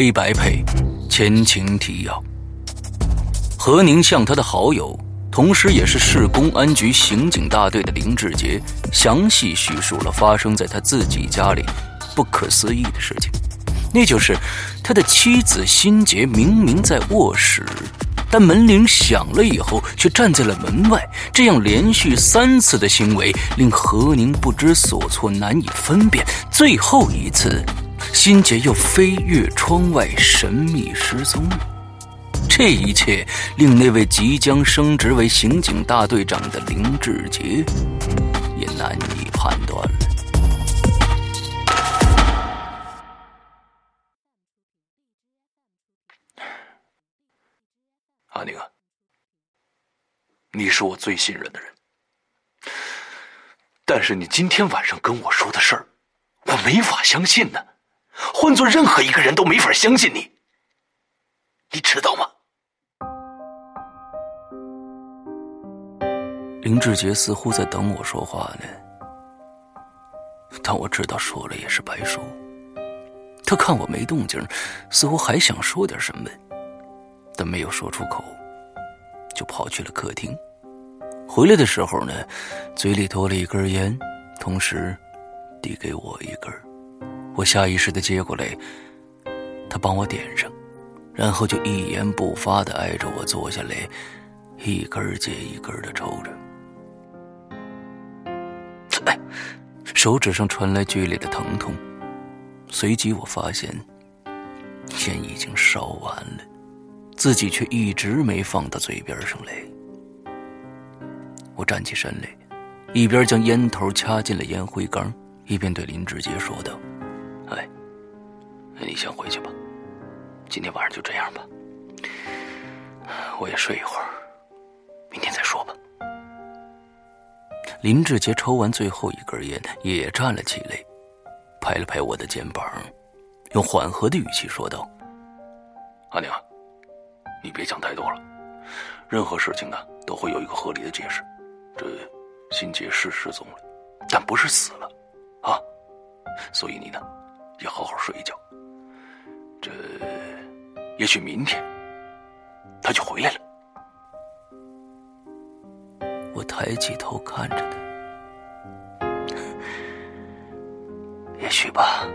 黑白配，前情提要：何宁向他的好友，同时也是市公安局刑警大队的林志杰，详细叙述了发生在他自己家里不可思议的事情。那就是他的妻子辛杰明明在卧室，但门铃响了以后却站在了门外。这样连续三次的行为，令何宁不知所措，难以分辨。最后一次。心杰又飞越窗外，神秘失踪了。这一切令那位即将升职为刑警大队长的林志杰也难以判断了。阿宁啊，你是我最信任的人，但是你今天晚上跟我说的事儿，我没法相信呢。换做任何一个人都没法相信你，你知道吗？林志杰似乎在等我说话呢，但我知道说了也是白说。他看我没动静，似乎还想说点什么，但没有说出口，就跑去了客厅。回来的时候呢，嘴里叼了一根烟，同时递给我一根。我下意识的接过来，他帮我点上，然后就一言不发的挨着我坐下来，一根接一根的抽着。哎，手指上传来剧烈的疼痛，随即我发现烟已经烧完了，自己却一直没放到嘴边上来。我站起身来，一边将烟头掐进了烟灰缸，一边对林志杰说道。哎，你先回去吧，今天晚上就这样吧。我也睡一会儿，明天再说吧。林志杰抽完最后一根烟，也站了起来，拍了拍我的肩膀，用缓和的语气说道：“阿宁，你别想太多了，任何事情呢都会有一个合理的解释。这新杰是失踪了，但不是死了，啊，所以你呢？”也好好睡一觉。这，也许明天他就回来了。我抬起头看着他，也许吧。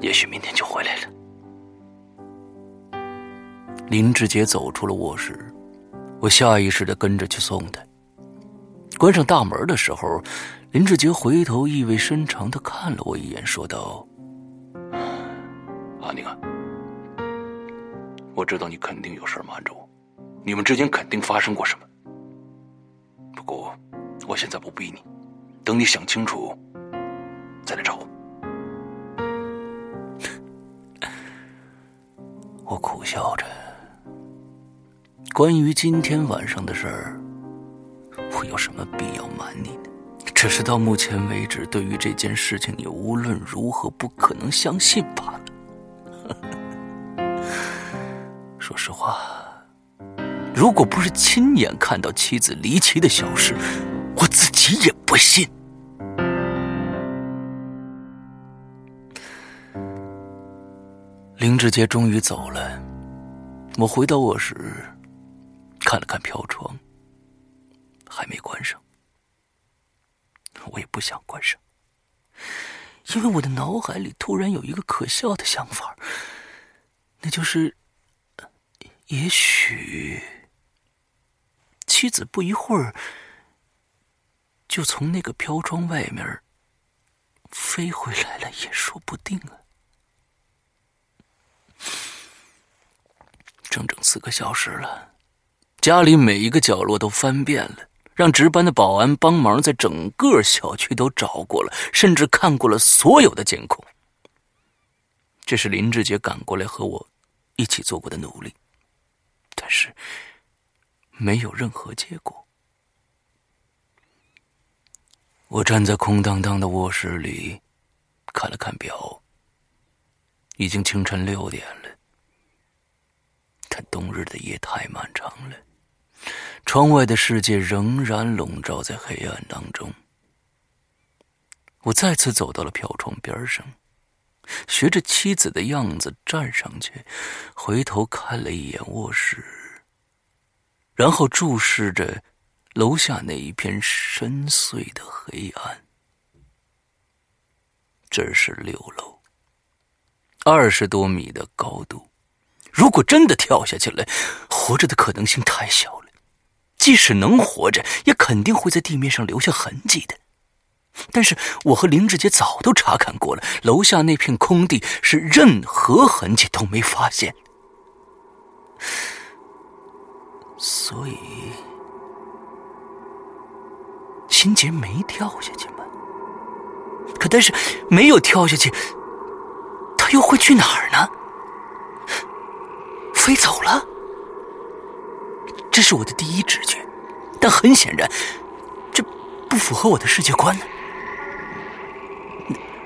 也许明天就回来了。林志杰走出了卧室，我下意识的跟着去送他。关上大门的时候。林志杰回头意味深长的看了我一眼，说道：“阿宁啊，我知道你肯定有事瞒着我，你们之间肯定发生过什么。不过，我现在不逼你，等你想清楚再来找我。”我苦笑着，关于今天晚上的事儿，我有什么必要瞒你呢？只是到目前为止，对于这件事情，你无论如何不可能相信罢了。说实话，如果不是亲眼看到妻子离奇的消失，我自己也不信。林志杰终于走了，我回到卧室，看了看飘窗，还没关上。我也不想关上，因为我的脑海里突然有一个可笑的想法，那就是，也许妻子不一会儿就从那个飘窗外面飞回来了，也说不定啊！整整四个小时了，家里每一个角落都翻遍了。让值班的保安帮忙，在整个小区都找过了，甚至看过了所有的监控。这是林志杰赶过来和我一起做过的努力，但是没有任何结果。我站在空荡荡的卧室里，看了看表，已经清晨六点了。但冬日的夜太漫长了。窗外的世界仍然笼罩在黑暗当中。我再次走到了飘窗边上，学着妻子的样子站上去，回头看了一眼卧室，然后注视着楼下那一片深邃的黑暗。这是六楼，二十多米的高度，如果真的跳下去了，活着的可能性太小了。即使能活着，也肯定会在地面上留下痕迹的。但是我和林志杰早都查看过了，楼下那片空地是任何痕迹都没发现。所以，心杰没跳下去吗？可但是没有跳下去，他又会去哪儿呢？飞走了？这是我的第一直觉，但很显然，这不符合我的世界观呢。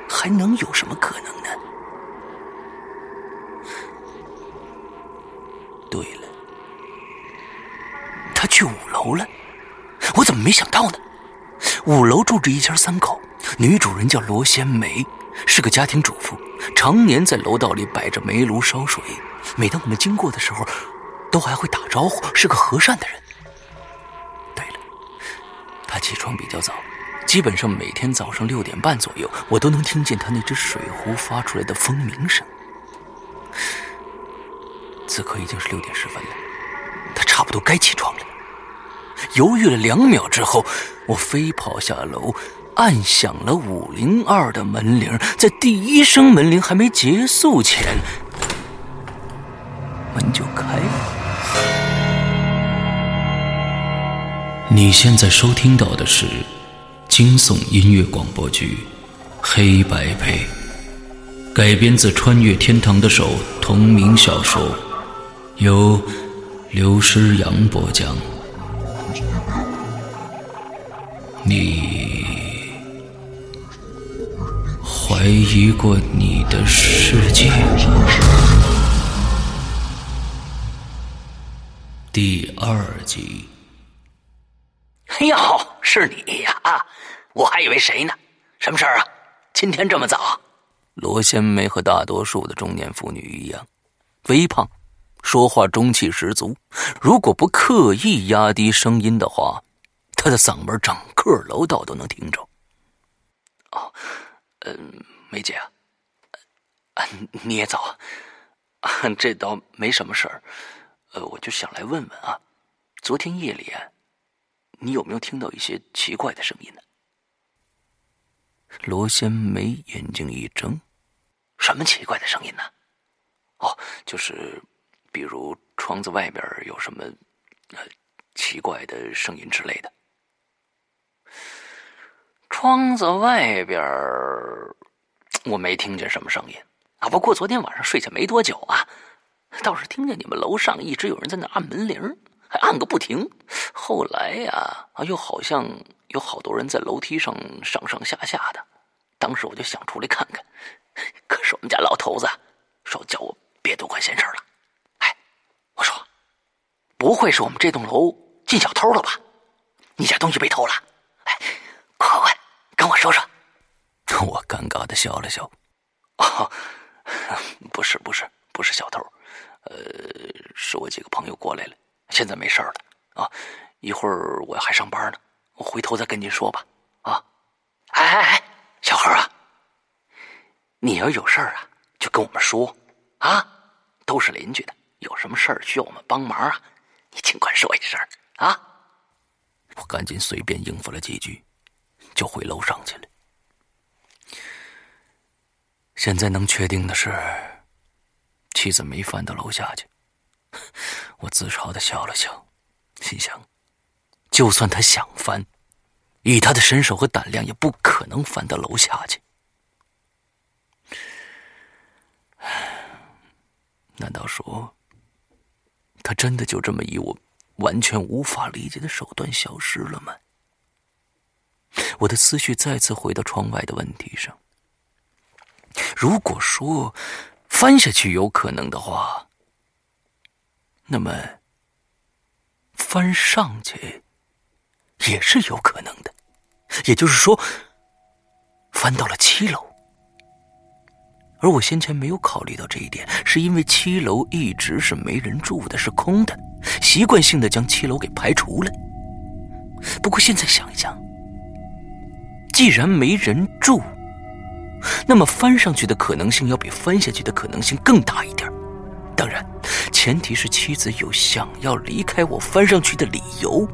还能有什么可能呢？对了，他去五楼了，我怎么没想到呢？五楼住着一家三口，女主人叫罗仙梅，是个家庭主妇，常年在楼道里摆着煤炉烧水。每当我们经过的时候，都还会打招呼，是个和善的人。对了，他起床比较早，基本上每天早上六点半左右，我都能听见他那只水壶发出来的蜂鸣声。此刻已经是六点十分了，他差不多该起床了。犹豫了两秒之后，我飞跑下楼，按响了五零二的门铃。在第一声门铃还没结束前，门就开了。你现在收听到的是惊悚音乐广播剧《黑白配》，改编自《穿越天堂的手》同名小说，由刘诗阳播讲。你怀疑过你的世界？第二集。哎呦，是你呀！啊，我还以为谁呢？什么事儿啊？今天这么早？罗仙梅和大多数的中年妇女一样，微胖，说话中气十足。如果不刻意压低声音的话，她的嗓门整个楼道都能听着。哦，嗯，梅姐啊，啊，你也早啊？这倒没什么事儿，呃，我就想来问问啊，昨天夜里。你有没有听到一些奇怪的声音呢？罗仙梅眼睛一睁：“什么奇怪的声音呢？”“哦，就是，比如窗子外边有什么呃奇怪的声音之类的。”“窗子外边我没听见什么声音啊，不过昨天晚上睡下没多久啊，倒是听见你们楼上一直有人在那按门铃。”还按个不停，后来呀，啊，又好像有好多人在楼梯上上上下下的。当时我就想出来看看，可是我们家老头子说叫我别多管闲事了。哎，我说，不会是我们这栋楼进小偷了吧？你家东西被偷了？哎，快快快，跟我说说。我尴尬的笑了笑。哦，不是不是不是小偷，呃，是我几个朋友过来了。现在没事了啊，一会儿我还上班呢，我回头再跟您说吧。啊，哎哎哎，小何啊，你要有事儿啊，就跟我们说啊，都是邻居的，有什么事儿需要我们帮忙啊，你尽管说一声啊。我赶紧随便应付了几句，就回楼上去了。现在能确定的是，妻子没翻到楼下去。我自嘲的笑了笑，心想：就算他想翻，以他的身手和胆量，也不可能翻到楼下去。难道说，他真的就这么以我完全无法理解的手段消失了吗？我的思绪再次回到窗外的问题上。如果说翻下去有可能的话，那么，翻上去也是有可能的，也就是说，翻到了七楼。而我先前没有考虑到这一点，是因为七楼一直是没人住的，是空的，习惯性的将七楼给排除了。不过现在想一想，既然没人住，那么翻上去的可能性要比翻下去的可能性更大一点。当然，前提是妻子有想要离开我翻上去的理由。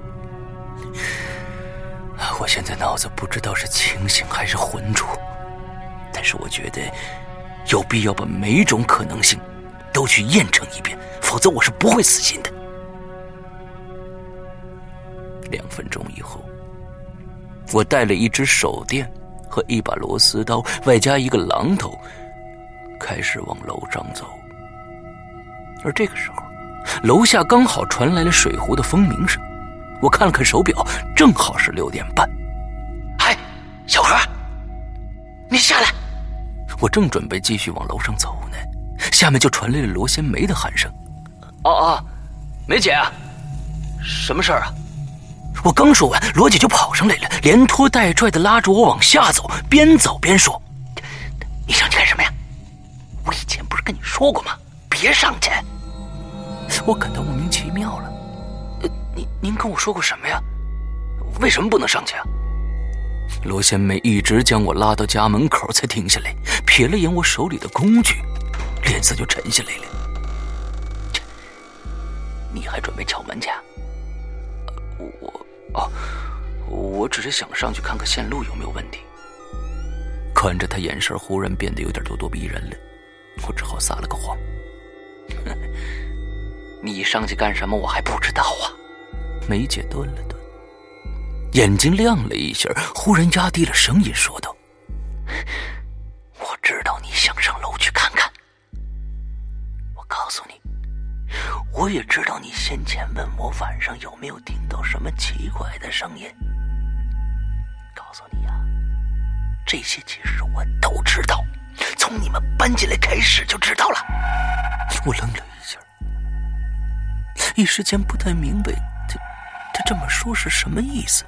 我现在脑子不知道是清醒还是浑浊，但是我觉得有必要把每种可能性都去验证一遍，否则我是不会死心的。两分钟以后，我带了一只手电和一把螺丝刀，外加一个榔头，开始往楼上走。而这个时候，楼下刚好传来了水壶的蜂鸣声。我看了看手表，正好是六点半。嗨，小何，你下来！我正准备继续往楼上走呢，下面就传来了罗仙梅的喊声：“哦哦，梅姐啊，什么事儿啊？”我刚说完，罗姐就跑上来了，连拖带拽的拉着我往下走，边走边说：“你上去干什么呀？我以前不是跟你说过吗？别上去！”我感到莫名其妙了。您您跟我说过什么呀？为什么不能上去啊？罗仙妹一直将我拉到家门口才停下来，瞥了眼我手里的工具，脸色就沉下来了。你还准备敲门去？啊我哦，我只是想上去看看线路有没有问题。看着他眼神忽然变得有点咄咄逼人了，我只好撒了个谎。你上去干什么？我还不知道啊。梅姐顿了顿，眼睛亮了一下，忽然压低了声音说道：“我知道你想上楼去看看。我告诉你，我也知道你先前问我晚上有没有听到什么奇怪的声音。告诉你呀，这些其实我都知道，从你们搬进来开始就知道了。”我愣了一下，一时间不太明白。他他这么说是什么意思？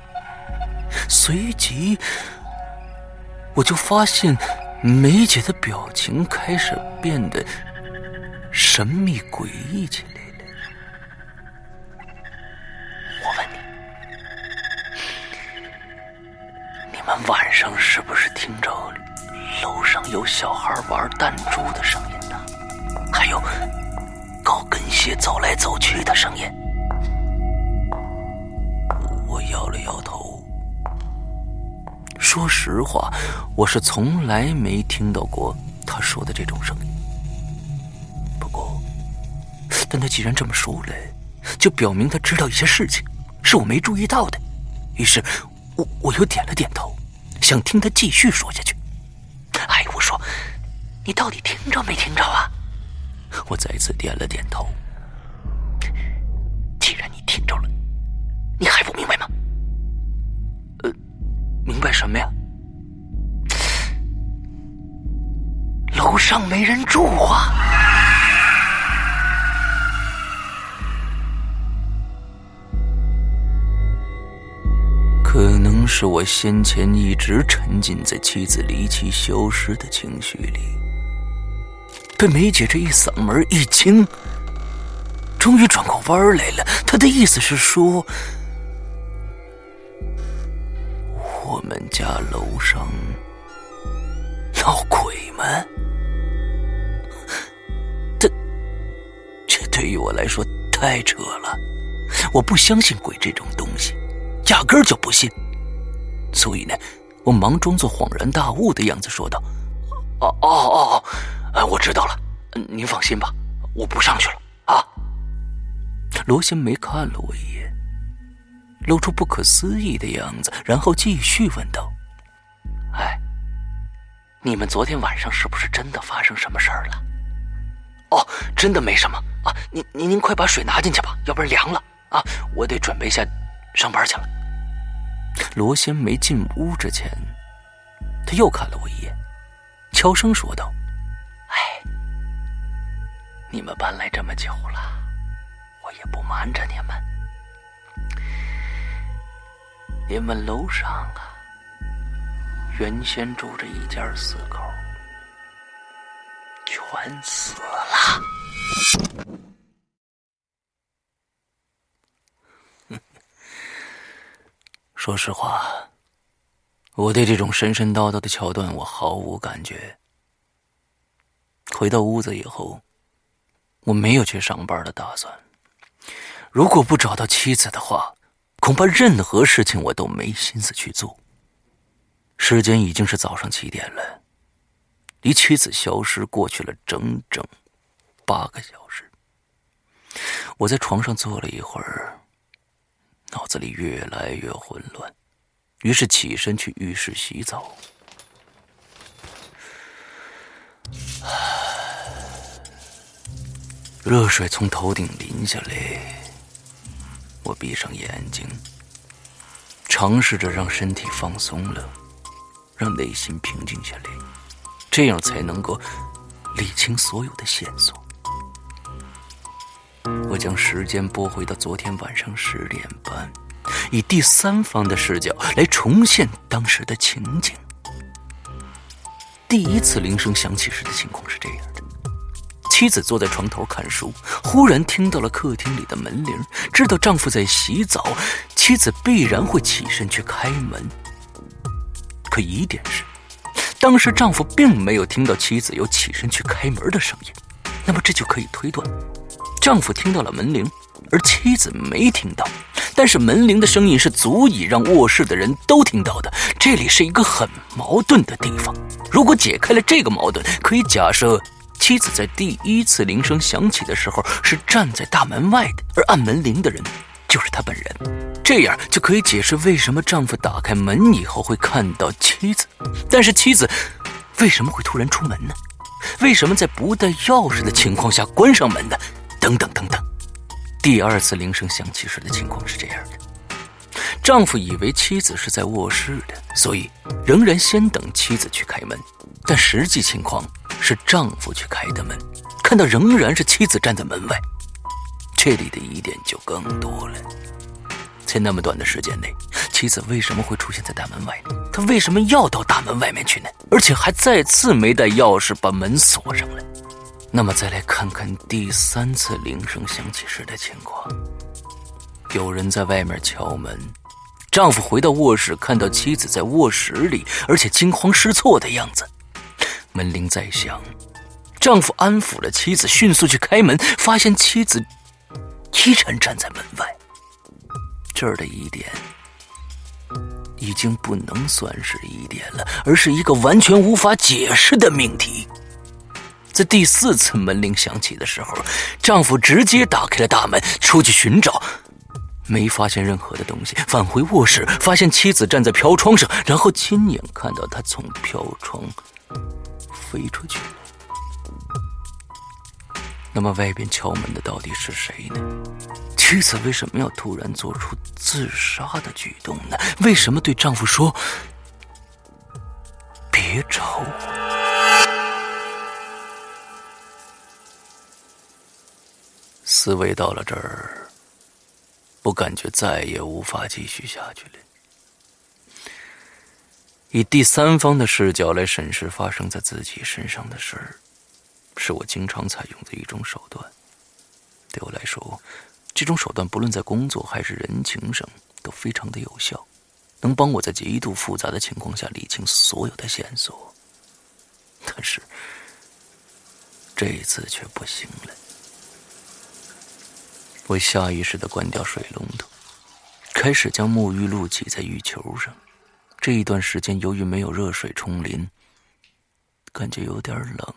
随即，我就发现梅姐的表情开始变得神秘诡异起来了。我问你，你们晚上是不是听着楼上有小孩玩弹珠的声音呢？还有高跟鞋走来走去的声音？我摇了摇头，说实话，我是从来没听到过他说的这种声音。不过，但他既然这么说了，就表明他知道一些事情是我没注意到的。于是，我我又点了点头，想听他继续说下去。哎，我说，你到底听着没听着啊？我再次点了点头。既然你听着了，你还不明白吗？呃明白什么呀？楼上没人住啊！可能是我先前一直沉浸在妻子离奇消失的情绪里，被梅姐这一嗓门一惊，终于转过弯来了。她的意思是说。我们家楼上闹鬼吗？这这对于我来说太扯了，我不相信鬼这种东西，压根就不信。所以呢，我忙装作恍然大悟的样子说道：“哦哦哦，我知道了，您放心吧，我不上去了啊。”罗新梅看了我一眼。露出不可思议的样子，然后继续问道：“哎，你们昨天晚上是不是真的发生什么事儿了？”“哦，真的没什么啊。您您您快把水拿进去吧，要不然凉了啊！我得准备下上班去了。”罗仙梅进屋之前，他又看了我一眼，悄声说道：“哎，你们搬来这么久了，我也不瞒着你们。”你们楼上啊，原先住着一家四口，全死了。说实话，我对这种神神叨叨的桥段我毫无感觉。回到屋子以后，我没有去上班的打算。如果不找到妻子的话，恐怕任何事情我都没心思去做。时间已经是早上七点了，离妻子消失过去了整整八个小时。我在床上坐了一会儿，脑子里越来越混乱，于是起身去浴室洗澡。热水从头顶淋下来。我闭上眼睛，尝试着让身体放松了，让内心平静下来，这样才能够理清所有的线索。我将时间拨回到昨天晚上十点半，以第三方的视角来重现当时的情景。第一次铃声响起时的情况是这样。妻子坐在床头看书，忽然听到了客厅里的门铃，知道丈夫在洗澡，妻子必然会起身去开门。可疑点是，当时丈夫并没有听到妻子有起身去开门的声音，那么这就可以推断，丈夫听到了门铃，而妻子没听到。但是门铃的声音是足以让卧室的人都听到的，这里是一个很矛盾的地方。如果解开了这个矛盾，可以假设妻子在第一次铃声响起的时候是站在大门外的，而按门铃的人就是他本人。这样就可以解释为什么丈夫打开门以后会看到妻子，但是妻子为什么会突然出门呢？为什么在不带钥匙的情况下关上门呢？等等等等。第二次铃声响起时的情况是这样的：丈夫以为妻子是在卧室的，所以仍然先等妻子去开门。但实际情况是丈夫去开的门，看到仍然是妻子站在门外。这里的疑点就更多了。在那么短的时间内，妻子为什么会出现在大门外呢？她为什么要到大门外面去呢？而且还再次没带钥匙把门锁上了。那么再来看看第三次铃声响起时的情况。有人在外面敲门，丈夫回到卧室，看到妻子在卧室里，而且惊慌失措的样子。门铃再响，丈夫安抚了妻子，迅速去开门，发现妻子依然站在门外。这儿的疑点已经不能算是疑点了，而是一个完全无法解释的命题。在第四次门铃响起的时候，丈夫直接打开了大门，出去寻找，没发现任何的东西。返回卧室，发现妻子站在飘窗上，然后亲眼看到她从飘窗飞出去。那么，外边敲门的到底是谁呢？妻子为什么要突然做出自杀的举动呢？为什么对丈夫说“别找我”？思维到了这儿，我感觉再也无法继续下去了。以第三方的视角来审视发生在自己身上的事儿，是我经常采用的一种手段。对我来说，这种手段不论在工作还是人情上都非常的有效，能帮我在极度复杂的情况下理清所有的线索。但是这一次却不行了。我下意识的关掉水龙头，开始将沐浴露挤在浴球上。这一段时间，由于没有热水冲淋，感觉有点冷。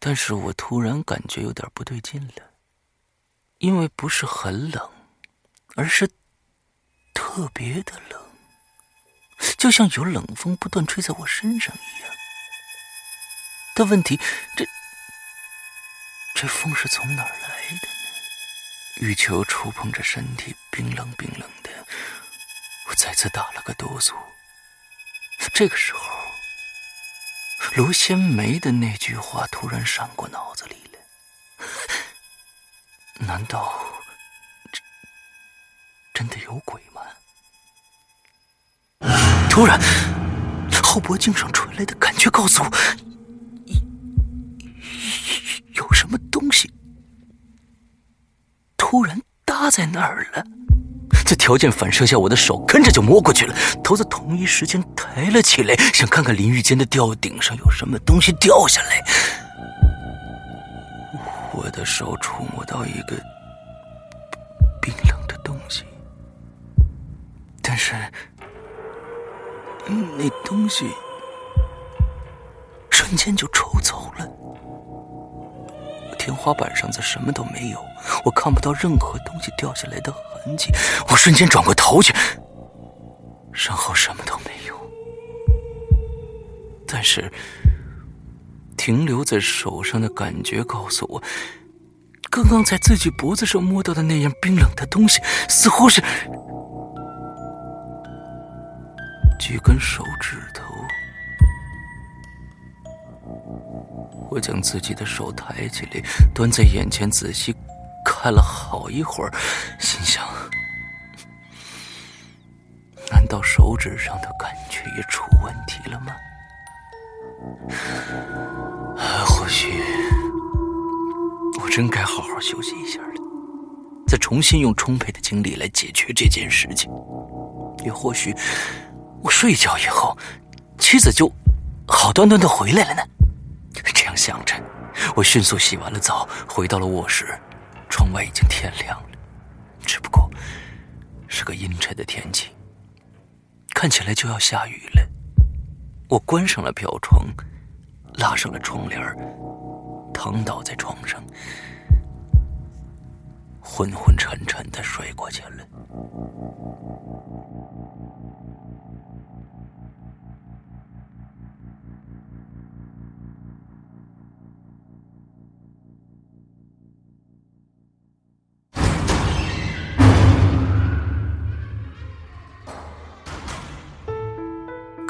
但是我突然感觉有点不对劲了，因为不是很冷，而是特别的冷，就像有冷风不断吹在我身上一样。但问题，这这风是从哪儿来的？浴球触碰着身体，冰冷冰冷的，我再次打了个哆嗦。这个时候，罗仙梅的那句话突然闪过脑子里了：难道真真的有鬼吗？突然，后脖颈上传来的感觉告诉我，在那儿了，在条件反射下，我的手跟着就摸过去了，头在同一时间抬了起来，想看看淋浴间的吊顶上有什么东西掉下来。我的手触摸到一个冰冷的东西，但是那东西瞬间就抽走了。天花板上则什么都没有，我看不到任何东西掉下来的痕迹。我瞬间转过头去，身后什么都没有，但是停留在手上的感觉告诉我，刚刚在自己脖子上摸到的那样冰冷的东西，似乎是几根手指头。我将自己的手抬起来，端在眼前，仔细看了好一会儿，心想：难道手指上的感觉也出问题了吗？或许我真该好好休息一下了，再重新用充沛的精力来解决这件事情。也或许我睡觉以后，妻子就好端端的回来了呢？这样想着，我迅速洗完了澡，回到了卧室。窗外已经天亮了，只不过是个阴沉的天气，看起来就要下雨了。我关上了飘窗，拉上了窗帘，躺倒在床上，昏昏沉沉的睡过去了。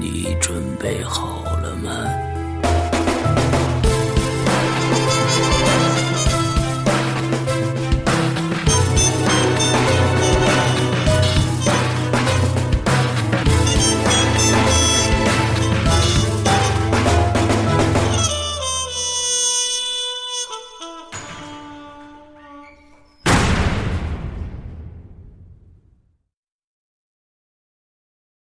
你准备好了吗？